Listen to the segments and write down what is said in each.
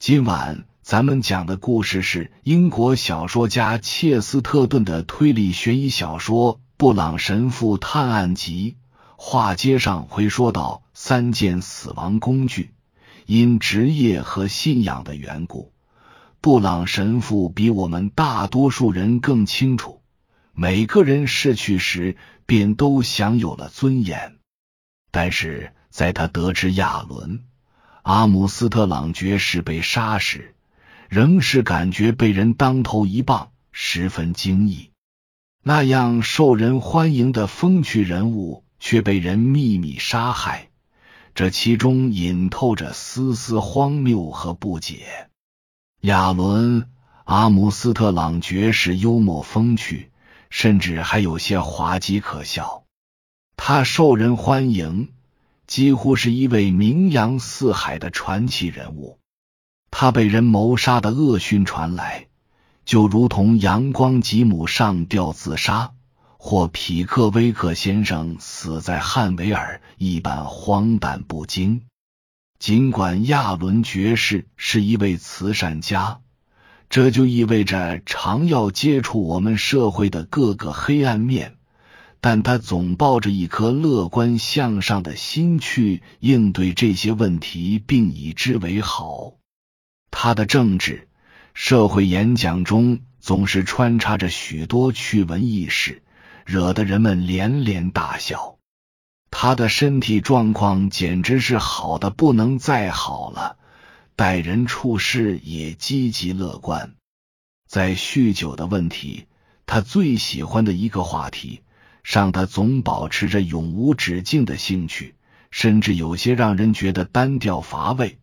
今晚咱们讲的故事是英国小说家切斯特顿的推理悬疑小说《布朗神父探案集》。话接上回说到三件死亡工具，因职业和信仰的缘故，布朗神父比我们大多数人更清楚，每个人逝去时便都享有了尊严。但是在他得知亚伦。阿姆斯特朗爵士被杀时，仍是感觉被人当头一棒，十分惊异。那样受人欢迎的风趣人物，却被人秘密杀害，这其中隐透着丝丝荒谬和不解。亚伦·阿姆斯特朗爵士幽默风趣，甚至还有些滑稽可笑。他受人欢迎。几乎是一位名扬四海的传奇人物。他被人谋杀的恶讯传来，就如同阳光吉姆上吊自杀，或匹克威克先生死在汉维尔一般荒诞不经。尽管亚伦爵士是一位慈善家，这就意味着常要接触我们社会的各个黑暗面。但他总抱着一颗乐观向上的心去应对这些问题，并以之为豪。他的政治、社会演讲中总是穿插着许多趣闻轶事，惹得人们连连大笑。他的身体状况简直是好的不能再好了，待人处事也积极乐观。在酗酒的问题，他最喜欢的一个话题。上他总保持着永无止境的兴趣，甚至有些让人觉得单调乏味。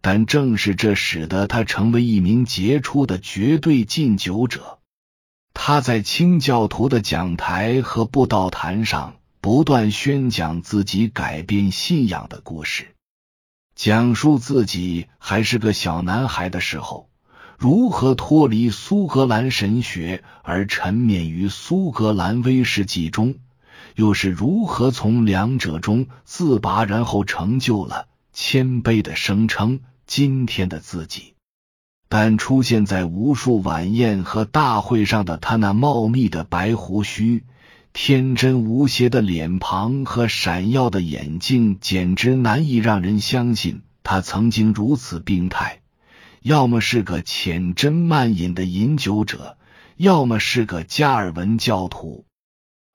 但正是这使得他成为一名杰出的绝对禁酒者。他在清教徒的讲台和布道坛上不断宣讲自己改变信仰的故事，讲述自己还是个小男孩的时候。如何脱离苏格兰神学而沉湎于苏格兰威士忌中？又是如何从两者中自拔，然后成就了谦卑的声称今天的自己？但出现在无数晚宴和大会上的他那茂密的白胡须、天真无邪的脸庞和闪耀的眼睛，简直难以让人相信他曾经如此病态。要么是个浅斟慢饮的饮酒者，要么是个加尔文教徒。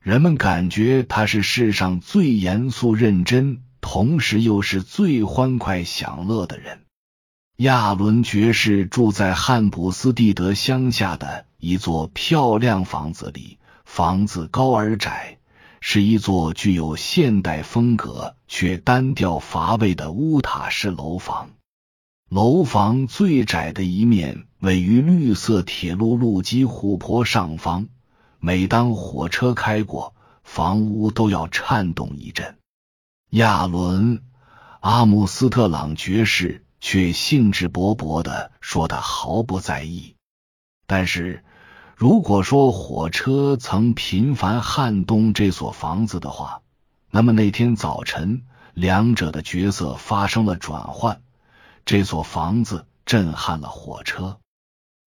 人们感觉他是世上最严肃认真，同时又是最欢快享乐的人。亚伦爵士住在汉普斯蒂德乡下的一座漂亮房子里，房子高而窄，是一座具有现代风格却单调乏味的乌塔式楼房。楼房最窄的一面位于绿色铁路路基湖泊上方，每当火车开过，房屋都要颤动一阵。亚伦·阿姆斯特朗爵士却兴致勃勃的说：“他毫不在意。”但是，如果说火车曾频繁撼动这所房子的话，那么那天早晨，两者的角色发生了转换。这所房子震撼了火车，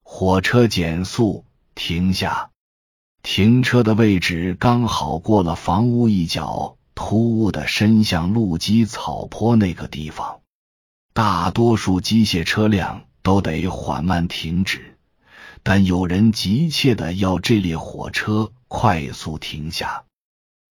火车减速停下，停车的位置刚好过了房屋一角突兀的伸向路基草坡那个地方。大多数机械车辆都得缓慢停止，但有人急切的要这列火车快速停下。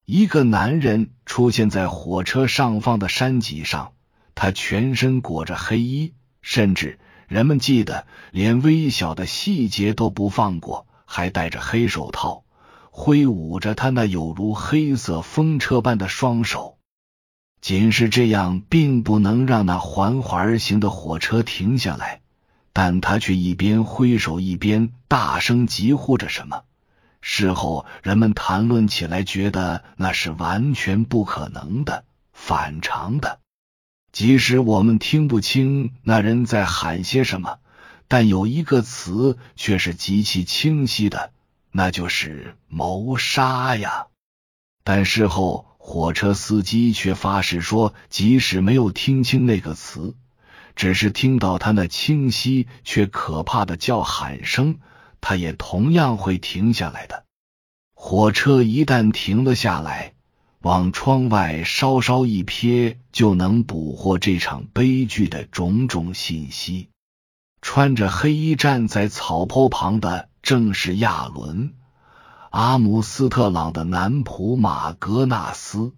一个男人出现在火车上方的山脊上。他全身裹着黑衣，甚至人们记得连微小的细节都不放过，还戴着黑手套，挥舞着他那有如黑色风车般的双手。仅是这样，并不能让那缓缓而行的火车停下来，但他却一边挥手一边大声疾呼着什么。事后人们谈论起来，觉得那是完全不可能的、反常的。即使我们听不清那人在喊些什么，但有一个词却是极其清晰的，那就是谋杀呀！但事后火车司机却发誓说，即使没有听清那个词，只是听到他那清晰却可怕的叫喊声，他也同样会停下来的。火车一旦停了下来，往窗外稍稍一瞥，就能捕获这场悲剧的种种信息。穿着黑衣站在草坡旁的，正是亚伦·阿姆斯特朗的男仆马格纳斯。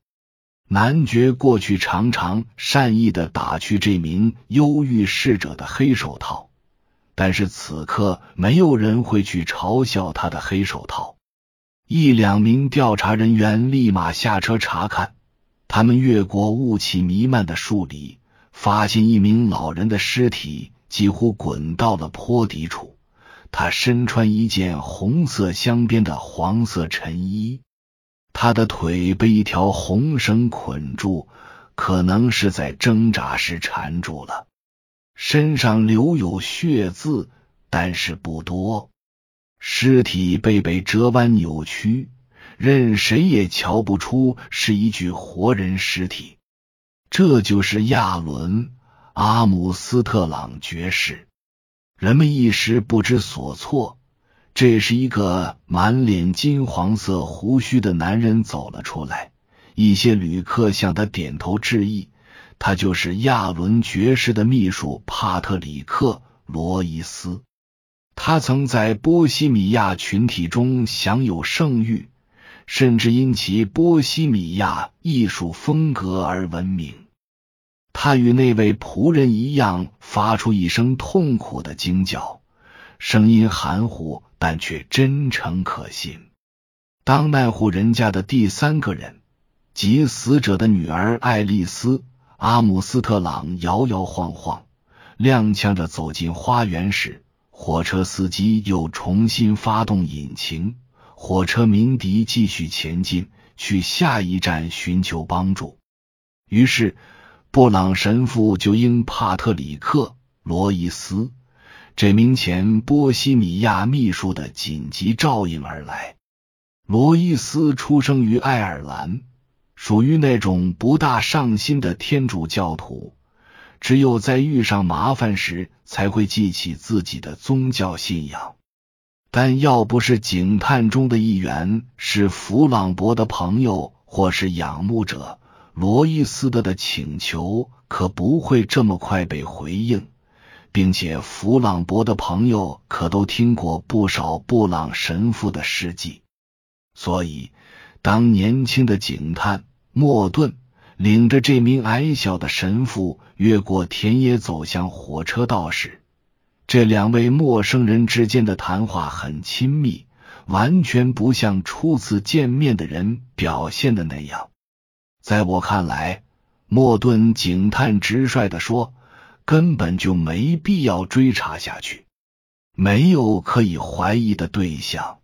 男爵过去常常善意的打去这名忧郁逝者的黑手套，但是此刻没有人会去嘲笑他的黑手套。一两名调查人员立马下车查看，他们越过雾气弥漫的树林，发现一名老人的尸体。几乎滚到了坡底处，他身穿一件红色镶边的黄色衬衣，他的腿被一条红绳捆住，可能是在挣扎时缠住了。身上留有血渍，但是不多。尸体被被折弯扭曲，任谁也瞧不出是一具活人尸体。这就是亚伦。阿姆斯特朗爵士，人们一时不知所措。这是一个满脸金黄色胡须的男人走了出来。一些旅客向他点头致意。他就是亚伦爵士的秘书帕特里克·罗伊斯。他曾在波西米亚群体中享有盛誉，甚至因其波西米亚艺术风格而闻名。他与那位仆人一样，发出一声痛苦的惊叫，声音含糊，但却真诚可信。当那户人家的第三个人，即死者的女儿爱丽丝·阿姆斯特朗摇摇晃晃、踉跄着走进花园时，火车司机又重新发动引擎，火车鸣笛，继续前进，去下一站寻求帮助。于是。布朗神父就因帕特里克·罗伊斯这名前波西米亚秘书的紧急照应而来。罗伊斯出生于爱尔兰，属于那种不大上心的天主教徒，只有在遇上麻烦时才会记起自己的宗教信仰。但要不是警探中的一员是弗朗博的朋友或是仰慕者。罗伊斯德的请求可不会这么快被回应，并且弗朗博的朋友可都听过不少布朗神父的事迹，所以当年轻的警探莫顿领着这名矮小的神父越过田野走向火车道时，这两位陌生人之间的谈话很亲密，完全不像初次见面的人表现的那样。在我看来，莫顿警探直率的说，根本就没必要追查下去，没有可以怀疑的对象。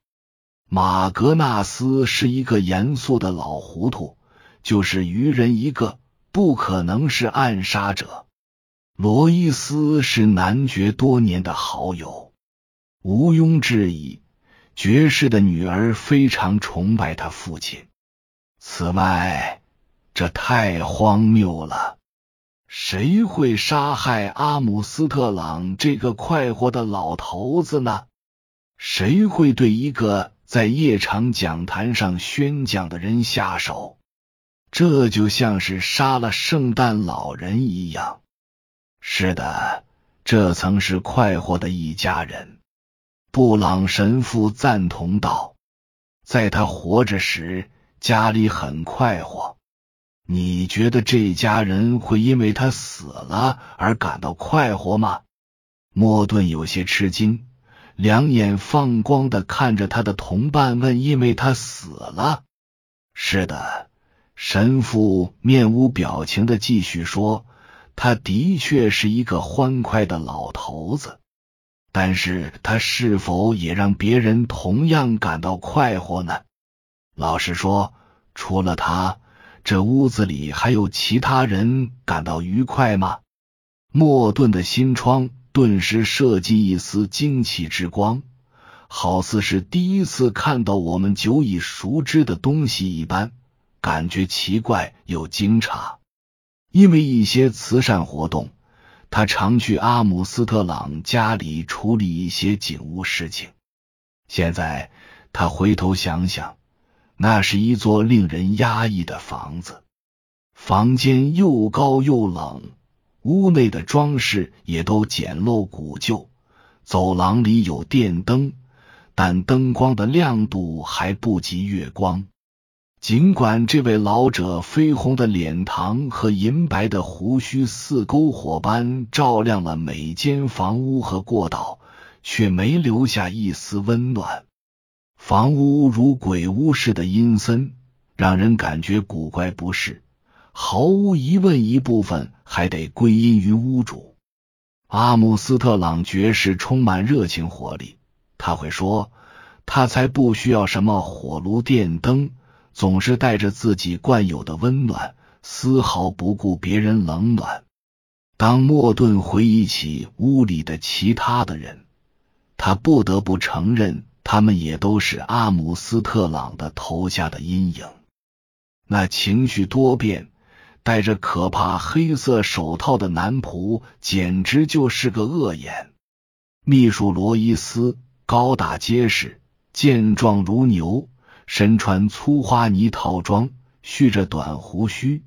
马格纳斯是一个严肃的老糊涂，就是愚人一个，不可能是暗杀者。罗伊斯是男爵多年的好友，毋庸置疑，爵士的女儿非常崇拜他父亲。此外。这太荒谬了！谁会杀害阿姆斯特朗这个快活的老头子呢？谁会对一个在夜场讲坛上宣讲的人下手？这就像是杀了圣诞老人一样。是的，这曾是快活的一家人。布朗神父赞同道：“在他活着时，家里很快活。”你觉得这家人会因为他死了而感到快活吗？莫顿有些吃惊，两眼放光的看着他的同伴问：“因为他死了？”是的，神父面无表情的继续说：“他的确是一个欢快的老头子，但是他是否也让别人同样感到快活呢？老实说，除了他。”这屋子里还有其他人感到愉快吗？莫顿的心窗顿时射进一丝惊奇之光，好似是第一次看到我们久已熟知的东西一般，感觉奇怪又惊诧。因为一些慈善活动，他常去阿姆斯特朗家里处理一些警务事情。现在他回头想想，那是一座令人压抑的房子，房间又高又冷，屋内的装饰也都简陋古旧。走廊里有电灯，但灯光的亮度还不及月光。尽管这位老者绯红的脸庞和银白的胡须似篝火般照亮了每间房屋和过道，却没留下一丝温暖。房屋如鬼屋似的阴森，让人感觉古怪不适。毫无疑问，一部分还得归因于屋主阿姆斯特朗爵士充满热情活力。他会说：“他才不需要什么火炉、电灯。”总是带着自己惯有的温暖，丝毫不顾别人冷暖。当莫顿回忆起屋里的其他的人，他不得不承认，他们也都是阿姆斯特朗的头下的阴影。那情绪多变、戴着可怕黑色手套的男仆，简直就是个恶眼。秘书罗伊斯高大结实，健壮如牛。身穿粗花呢套装，蓄着短胡须，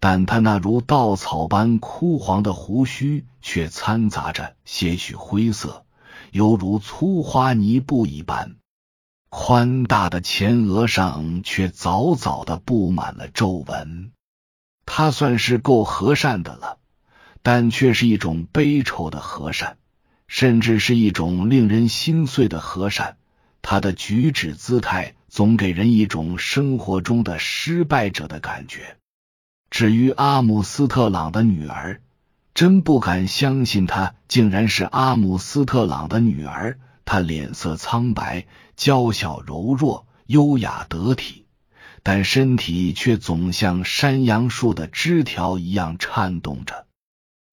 但他那如稻草般枯黄的胡须却掺杂着些许灰色，犹如粗花呢布一般。宽大的前额上却早早的布满了皱纹。他算是够和善的了，但却是一种悲愁的和善，甚至是一种令人心碎的和善。他的举止姿态。总给人一种生活中的失败者的感觉。至于阿姆斯特朗的女儿，真不敢相信她竟然是阿姆斯特朗的女儿。她脸色苍白，娇小柔弱，优雅得体，但身体却总像山杨树的枝条一样颤动着。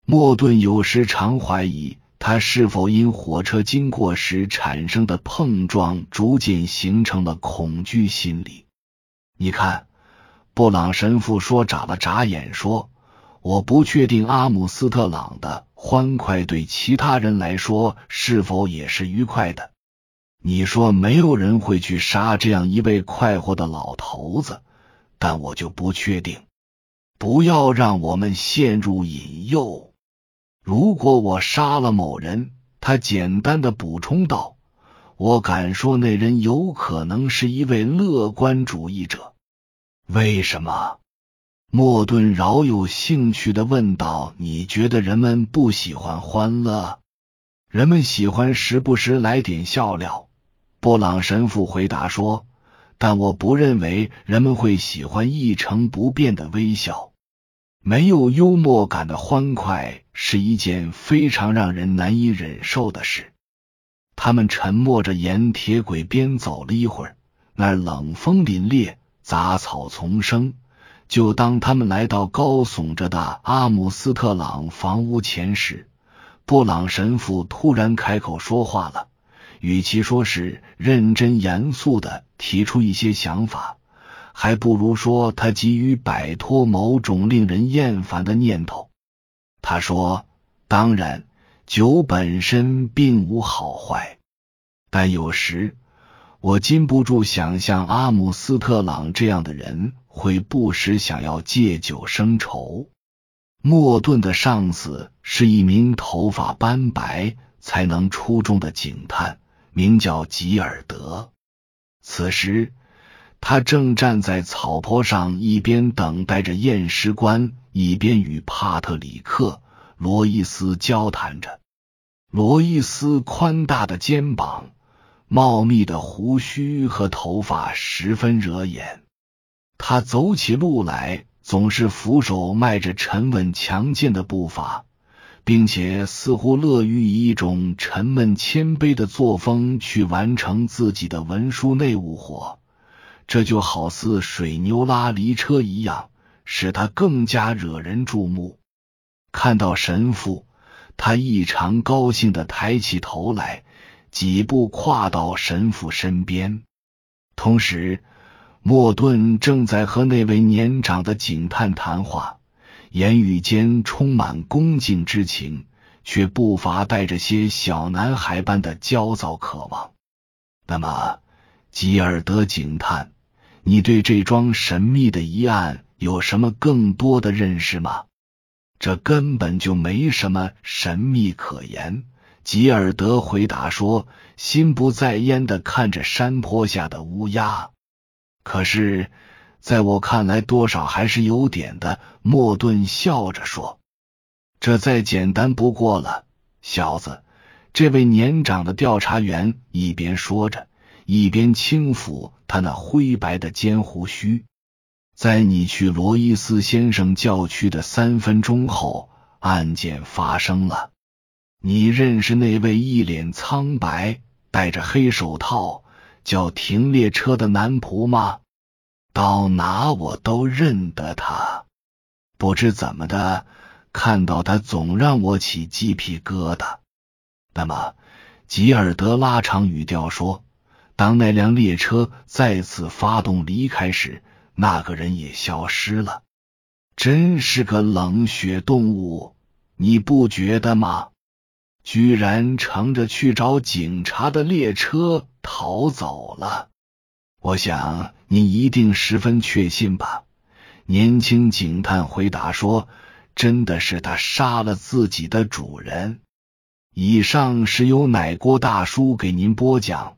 莫顿有时常怀疑。他是否因火车经过时产生的碰撞，逐渐形成了恐惧心理？你看，布朗神父说，眨了眨眼，说：“我不确定阿姆斯特朗的欢快对其他人来说是否也是愉快的。你说没有人会去杀这样一位快活的老头子，但我就不确定。不要让我们陷入引诱。”如果我杀了某人，他简单的补充道：“我敢说那人有可能是一位乐观主义者。”为什么？莫顿饶有兴趣的问道：“你觉得人们不喜欢欢乐？人们喜欢时不时来点笑料。”布朗神父回答说：“但我不认为人们会喜欢一成不变的微笑。”没有幽默感的欢快是一件非常让人难以忍受的事。他们沉默着沿铁轨边走了一会儿，那儿冷风凛冽，杂草丛生。就当他们来到高耸着的阿姆斯特朗房屋前时，布朗神父突然开口说话了，与其说是认真严肃的提出一些想法。还不如说他急于摆脱某种令人厌烦的念头。他说：“当然，酒本身并无好坏，但有时我禁不住想象阿姆斯特朗这样的人会不时想要借酒生愁。”莫顿的上司是一名头发斑白、才能出众的警探，名叫吉尔德。此时。他正站在草坡上，一边等待着验尸官，一边与帕特里克·罗伊斯交谈着。罗伊斯宽大的肩膀、茂密的胡须和头发十分惹眼。他走起路来总是扶手迈着沉稳强健的步伐，并且似乎乐于以一种沉闷谦卑的作风去完成自己的文书内务活。这就好似水牛拉犁车一样，使他更加惹人注目。看到神父，他异常高兴的抬起头来，几步跨到神父身边。同时，莫顿正在和那位年长的警探谈话，言语间充满恭敬之情，却不乏带着些小男孩般的焦躁渴望。那么，吉尔德警探，你对这桩神秘的疑案有什么更多的认识吗？这根本就没什么神秘可言。吉尔德回答说，心不在焉的看着山坡下的乌鸦。可是，在我看来，多少还是有点的。莫顿笑着说：“这再简单不过了，小子。”这位年长的调查员一边说着，一边轻抚他那灰白的尖胡须。在你去罗伊斯先生教区的三分钟后，案件发生了。你认识那位一脸苍白、戴着黑手套、叫停列车的男仆吗？到哪我都认得他。不知怎么的，看到他总让我起鸡皮疙瘩。那么，吉尔德拉长语调说：“当那辆列车再次发动离开时，那个人也消失了。真是个冷血动物，你不觉得吗？居然乘着去找警察的列车逃走了。我想你一定十分确信吧？”年轻警探回答说：“真的是他杀了自己的主人。”以上是由奶锅大叔给您播讲，